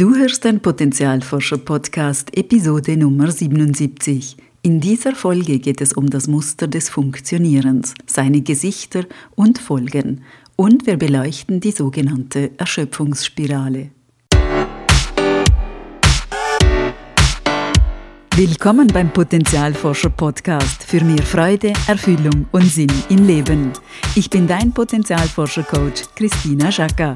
Du hörst den Potenzialforscher-Podcast, Episode Nummer 77. In dieser Folge geht es um das Muster des Funktionierens, seine Gesichter und Folgen. Und wir beleuchten die sogenannte Erschöpfungsspirale. Willkommen beim Potenzialforscher-Podcast für mehr Freude, Erfüllung und Sinn im Leben. Ich bin dein Potenzialforscher-Coach Christina Schaka.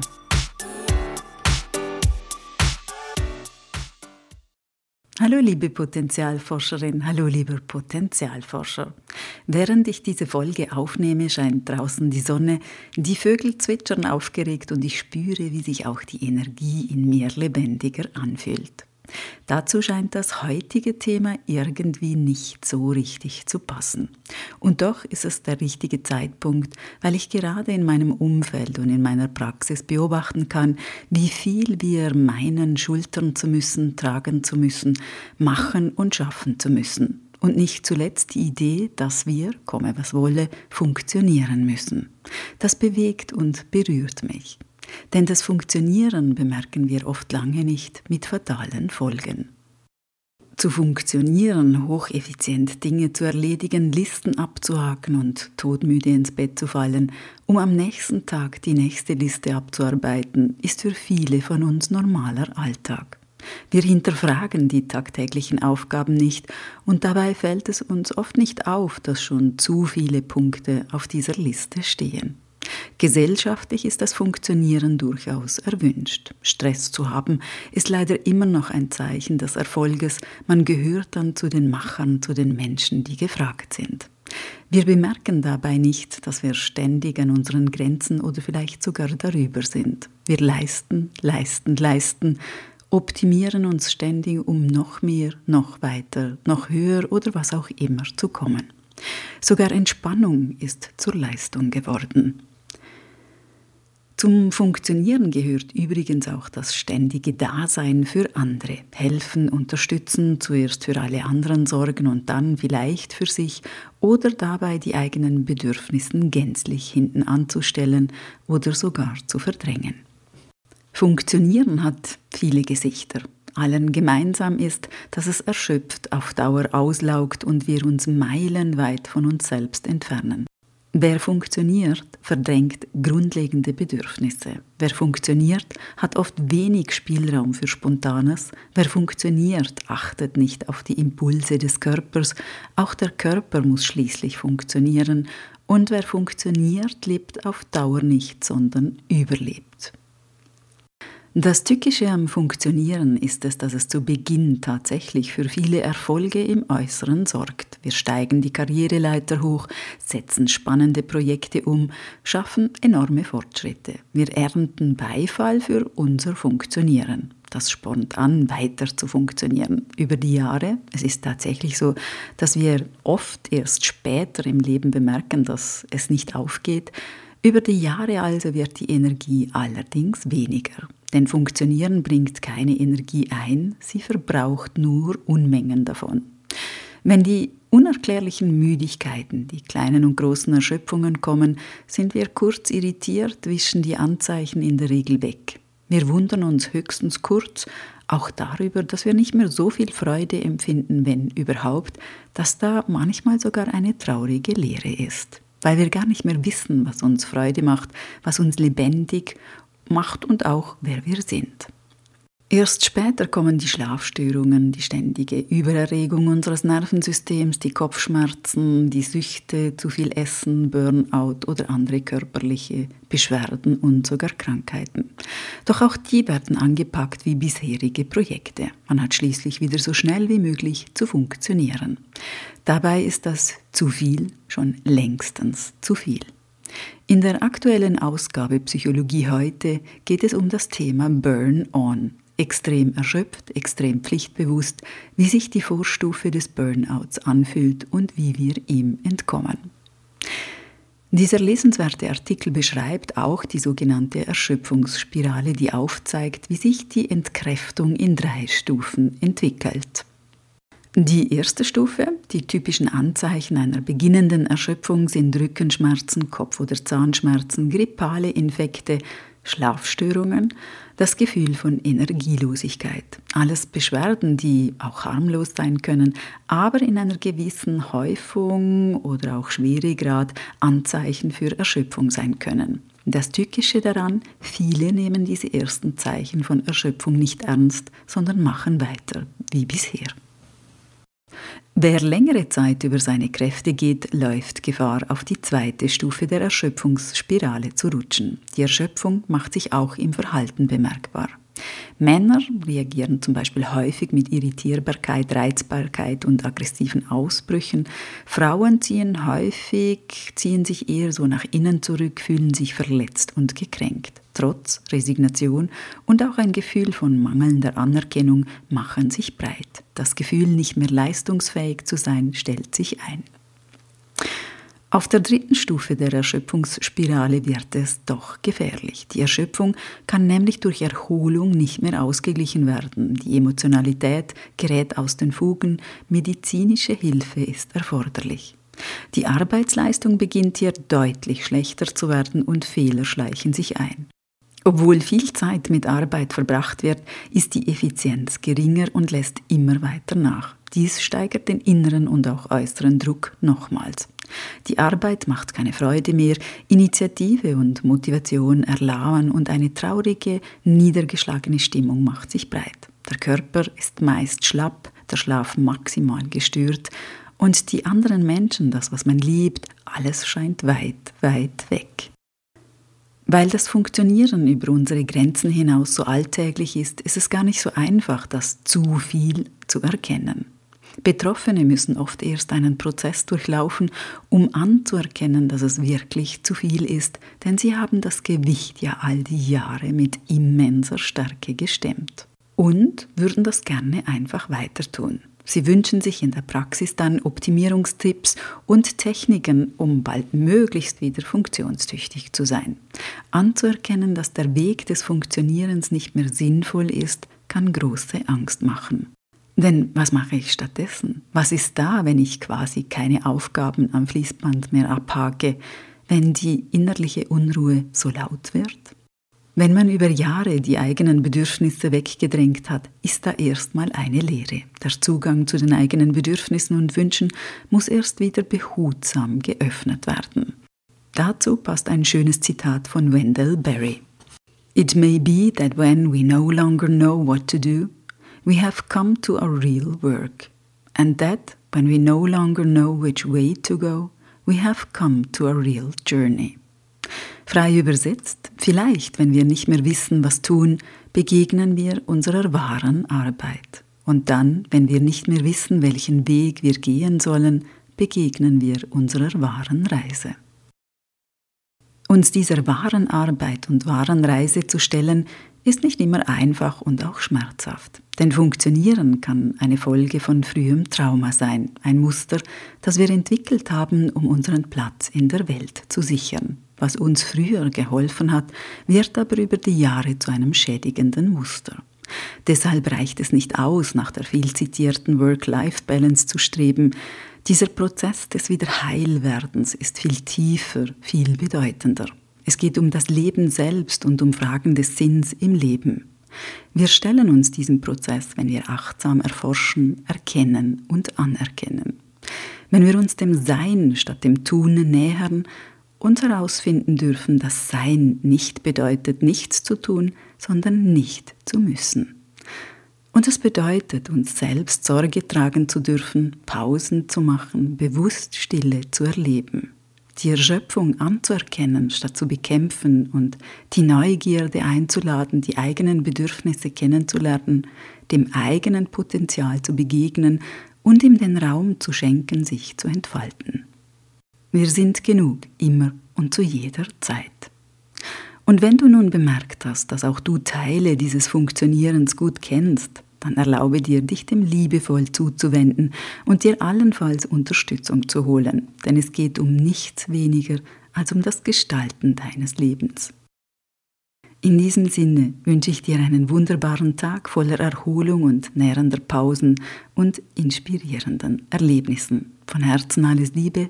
Hallo liebe Potenzialforscherin, hallo lieber Potenzialforscher. Während ich diese Folge aufnehme, scheint draußen die Sonne, die Vögel zwitschern aufgeregt und ich spüre, wie sich auch die Energie in mir lebendiger anfühlt. Dazu scheint das heutige Thema irgendwie nicht so richtig zu passen. Und doch ist es der richtige Zeitpunkt, weil ich gerade in meinem Umfeld und in meiner Praxis beobachten kann, wie viel wir meinen, schultern zu müssen, tragen zu müssen, machen und schaffen zu müssen. Und nicht zuletzt die Idee, dass wir, komme was wolle, funktionieren müssen. Das bewegt und berührt mich. Denn das Funktionieren bemerken wir oft lange nicht mit fatalen Folgen. Zu funktionieren, hocheffizient Dinge zu erledigen, Listen abzuhaken und todmüde ins Bett zu fallen, um am nächsten Tag die nächste Liste abzuarbeiten, ist für viele von uns normaler Alltag. Wir hinterfragen die tagtäglichen Aufgaben nicht und dabei fällt es uns oft nicht auf, dass schon zu viele Punkte auf dieser Liste stehen. Gesellschaftlich ist das Funktionieren durchaus erwünscht. Stress zu haben ist leider immer noch ein Zeichen des Erfolges. Man gehört dann zu den Machern, zu den Menschen, die gefragt sind. Wir bemerken dabei nicht, dass wir ständig an unseren Grenzen oder vielleicht sogar darüber sind. Wir leisten, leisten, leisten, optimieren uns ständig, um noch mehr, noch weiter, noch höher oder was auch immer zu kommen. Sogar Entspannung ist zur Leistung geworden. Zum Funktionieren gehört übrigens auch das ständige Dasein für andere. Helfen, unterstützen, zuerst für alle anderen sorgen und dann vielleicht für sich oder dabei die eigenen Bedürfnisse gänzlich hinten anzustellen oder sogar zu verdrängen. Funktionieren hat viele Gesichter. Allen gemeinsam ist, dass es erschöpft, auf Dauer auslaugt und wir uns meilenweit von uns selbst entfernen. Wer funktioniert, verdrängt grundlegende Bedürfnisse. Wer funktioniert, hat oft wenig Spielraum für Spontanes. Wer funktioniert, achtet nicht auf die Impulse des Körpers. Auch der Körper muss schließlich funktionieren. Und wer funktioniert, lebt auf Dauer nicht, sondern überlebt. Das Tückische am Funktionieren ist es, dass es zu Beginn tatsächlich für viele Erfolge im Äußeren sorgt. Wir steigen die Karriereleiter hoch, setzen spannende Projekte um, schaffen enorme Fortschritte. Wir ernten Beifall für unser Funktionieren. Das spornt an, weiter zu funktionieren. Über die Jahre, es ist tatsächlich so, dass wir oft erst später im Leben bemerken, dass es nicht aufgeht. Über die Jahre also wird die Energie allerdings weniger. Denn Funktionieren bringt keine Energie ein, sie verbraucht nur Unmengen davon. Wenn die unerklärlichen Müdigkeiten, die kleinen und großen Erschöpfungen kommen, sind wir kurz irritiert, wischen die Anzeichen in der Regel weg. Wir wundern uns höchstens kurz auch darüber, dass wir nicht mehr so viel Freude empfinden, wenn überhaupt, dass da manchmal sogar eine traurige Leere ist, weil wir gar nicht mehr wissen, was uns Freude macht, was uns lebendig macht und auch wer wir sind. Erst später kommen die Schlafstörungen, die ständige Übererregung unseres Nervensystems, die Kopfschmerzen, die Süchte, zu viel Essen, Burnout oder andere körperliche Beschwerden und sogar Krankheiten. Doch auch die werden angepackt wie bisherige Projekte. Man hat schließlich wieder so schnell wie möglich zu funktionieren. Dabei ist das zu viel schon längstens zu viel. In der aktuellen Ausgabe Psychologie heute geht es um das Thema Burn-on. Extrem erschöpft, extrem pflichtbewusst, wie sich die Vorstufe des Burnouts anfühlt und wie wir ihm entkommen. Dieser lesenswerte Artikel beschreibt auch die sogenannte Erschöpfungsspirale, die aufzeigt, wie sich die Entkräftung in drei Stufen entwickelt. Die erste Stufe, die typischen Anzeichen einer beginnenden Erschöpfung sind Rückenschmerzen, Kopf- oder Zahnschmerzen, grippale Infekte, Schlafstörungen, das Gefühl von Energielosigkeit. Alles Beschwerden, die auch harmlos sein können, aber in einer gewissen Häufung oder auch Schweregrad Anzeichen für Erschöpfung sein können. Das Tückische daran, viele nehmen diese ersten Zeichen von Erschöpfung nicht ernst, sondern machen weiter wie bisher. Wer längere Zeit über seine Kräfte geht, läuft Gefahr, auf die zweite Stufe der Erschöpfungsspirale zu rutschen. Die Erschöpfung macht sich auch im Verhalten bemerkbar. Männer reagieren zum Beispiel häufig mit Irritierbarkeit, Reizbarkeit und aggressiven Ausbrüchen. Frauen ziehen häufig, ziehen sich eher so nach innen zurück, fühlen sich verletzt und gekränkt. Trotz Resignation und auch ein Gefühl von mangelnder Anerkennung machen sich breit. Das Gefühl, nicht mehr leistungsfähig zu sein, stellt sich ein. Auf der dritten Stufe der Erschöpfungsspirale wird es doch gefährlich. Die Erschöpfung kann nämlich durch Erholung nicht mehr ausgeglichen werden. Die Emotionalität gerät aus den Fugen, medizinische Hilfe ist erforderlich. Die Arbeitsleistung beginnt hier deutlich schlechter zu werden und Fehler schleichen sich ein. Obwohl viel Zeit mit Arbeit verbracht wird, ist die Effizienz geringer und lässt immer weiter nach. Dies steigert den inneren und auch äußeren Druck nochmals. Die Arbeit macht keine Freude mehr, Initiative und Motivation erlauen und eine traurige, niedergeschlagene Stimmung macht sich breit. Der Körper ist meist schlapp, der Schlaf maximal gestört und die anderen Menschen, das, was man liebt, alles scheint weit, weit weg. Weil das Funktionieren über unsere Grenzen hinaus so alltäglich ist, ist es gar nicht so einfach, das zu viel zu erkennen. Betroffene müssen oft erst einen Prozess durchlaufen, um anzuerkennen, dass es wirklich zu viel ist, denn sie haben das Gewicht ja all die Jahre mit immenser Stärke gestemmt und würden das gerne einfach weiter tun. Sie wünschen sich in der Praxis dann Optimierungstipps und Techniken, um bald möglichst wieder funktionstüchtig zu sein. Anzuerkennen, dass der Weg des Funktionierens nicht mehr sinnvoll ist, kann große Angst machen. Denn was mache ich stattdessen? Was ist da, wenn ich quasi keine Aufgaben am Fließband mehr abhake, wenn die innerliche Unruhe so laut wird? Wenn man über Jahre die eigenen Bedürfnisse weggedrängt hat, ist da erstmal eine Lehre. Der Zugang zu den eigenen Bedürfnissen und Wünschen muss erst wieder behutsam geöffnet werden. Dazu passt ein schönes Zitat von Wendell Berry. It may be that when we no longer know what to do, we have come to our real work, and that when we no longer know which way to go, we have come to a real journey. Frei übersetzt, vielleicht, wenn wir nicht mehr wissen, was tun, begegnen wir unserer wahren Arbeit. Und dann, wenn wir nicht mehr wissen, welchen Weg wir gehen sollen, begegnen wir unserer wahren Reise. Uns dieser wahren Arbeit und wahren Reise zu stellen, ist nicht immer einfach und auch schmerzhaft. Denn Funktionieren kann eine Folge von frühem Trauma sein, ein Muster, das wir entwickelt haben, um unseren Platz in der Welt zu sichern. Was uns früher geholfen hat, wird aber über die Jahre zu einem schädigenden Muster. Deshalb reicht es nicht aus, nach der viel zitierten Work-Life-Balance zu streben. Dieser Prozess des Wiederheilwerdens ist viel tiefer, viel bedeutender. Es geht um das Leben selbst und um Fragen des Sinns im Leben. Wir stellen uns diesem Prozess, wenn wir achtsam erforschen, erkennen und anerkennen. Wenn wir uns dem Sein statt dem Tun nähern und herausfinden dürfen, dass Sein nicht bedeutet, nichts zu tun, sondern nicht zu müssen. Und es bedeutet, uns selbst Sorge tragen zu dürfen, Pausen zu machen, bewusst Stille zu erleben die Erschöpfung anzuerkennen, statt zu bekämpfen und die Neugierde einzuladen, die eigenen Bedürfnisse kennenzulernen, dem eigenen Potenzial zu begegnen und ihm den Raum zu schenken, sich zu entfalten. Wir sind genug, immer und zu jeder Zeit. Und wenn du nun bemerkt hast, dass auch du Teile dieses Funktionierens gut kennst, dann erlaube dir, dich dem liebevoll zuzuwenden und dir allenfalls Unterstützung zu holen, denn es geht um nichts weniger als um das Gestalten deines Lebens. In diesem Sinne wünsche ich dir einen wunderbaren Tag voller Erholung und nährender Pausen und inspirierenden Erlebnissen. Von Herzen alles Liebe,